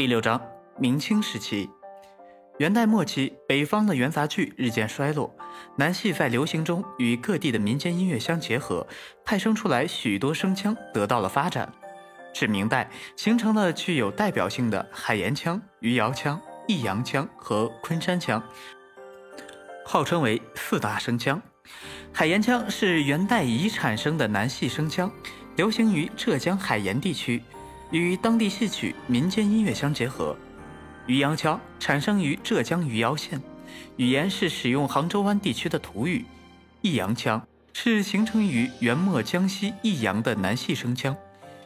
第六章，明清时期，元代末期，北方的元杂剧日渐衰落，南戏在流行中与各地的民间音乐相结合，派生出来许多声腔得到了发展。至明代，形成了具有代表性的海盐腔、余姚腔、益阳腔和昆山腔，号称为四大声腔。海盐腔是元代已产生的南戏声腔，流行于浙江海盐地区。与当地戏曲、民间音乐相结合，余姚腔产生于浙江余姚县，语言是使用杭州湾地区的土语。益阳腔是形成于元末江西益阳的南戏声腔。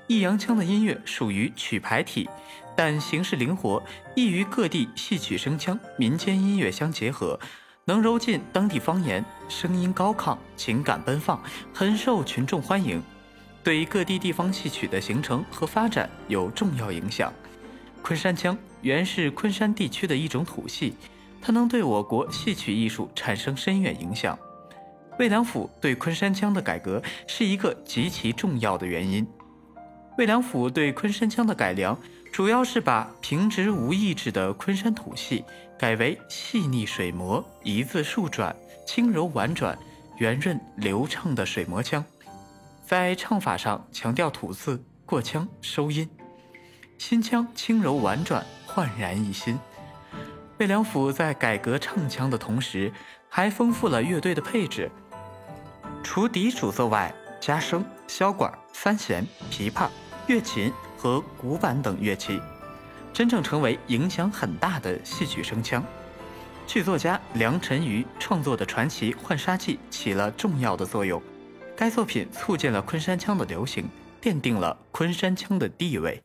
益阳腔的音乐属于曲牌体，但形式灵活，易于各地戏曲声腔、民间音乐相结合，能揉进当地方言，声音高亢，情感奔放，很受群众欢迎。对于各地地方戏曲的形成和发展有重要影响。昆山腔原是昆山地区的一种土戏，它能对我国戏曲艺术产生深远影响。魏良辅对昆山腔的改革是一个极其重要的原因。魏良辅对昆山腔的改良，主要是把平直无意志的昆山土戏改为细腻水磨、一字数转、轻柔婉转、圆润流畅的水磨腔。在唱法上强调吐字、过腔、收音，新腔轻柔婉转，焕然一新。魏良辅在改革唱腔的同时，还丰富了乐队的配置，除笛主奏外，加笙、箫管、三弦、琵琶、乐琴和鼓板等乐器，真正成为影响很大的戏曲声腔。剧作家梁辰瑜创作的传奇《浣纱记》起了重要的作用。该作品促进了昆山腔的流行，奠定了昆山腔的地位。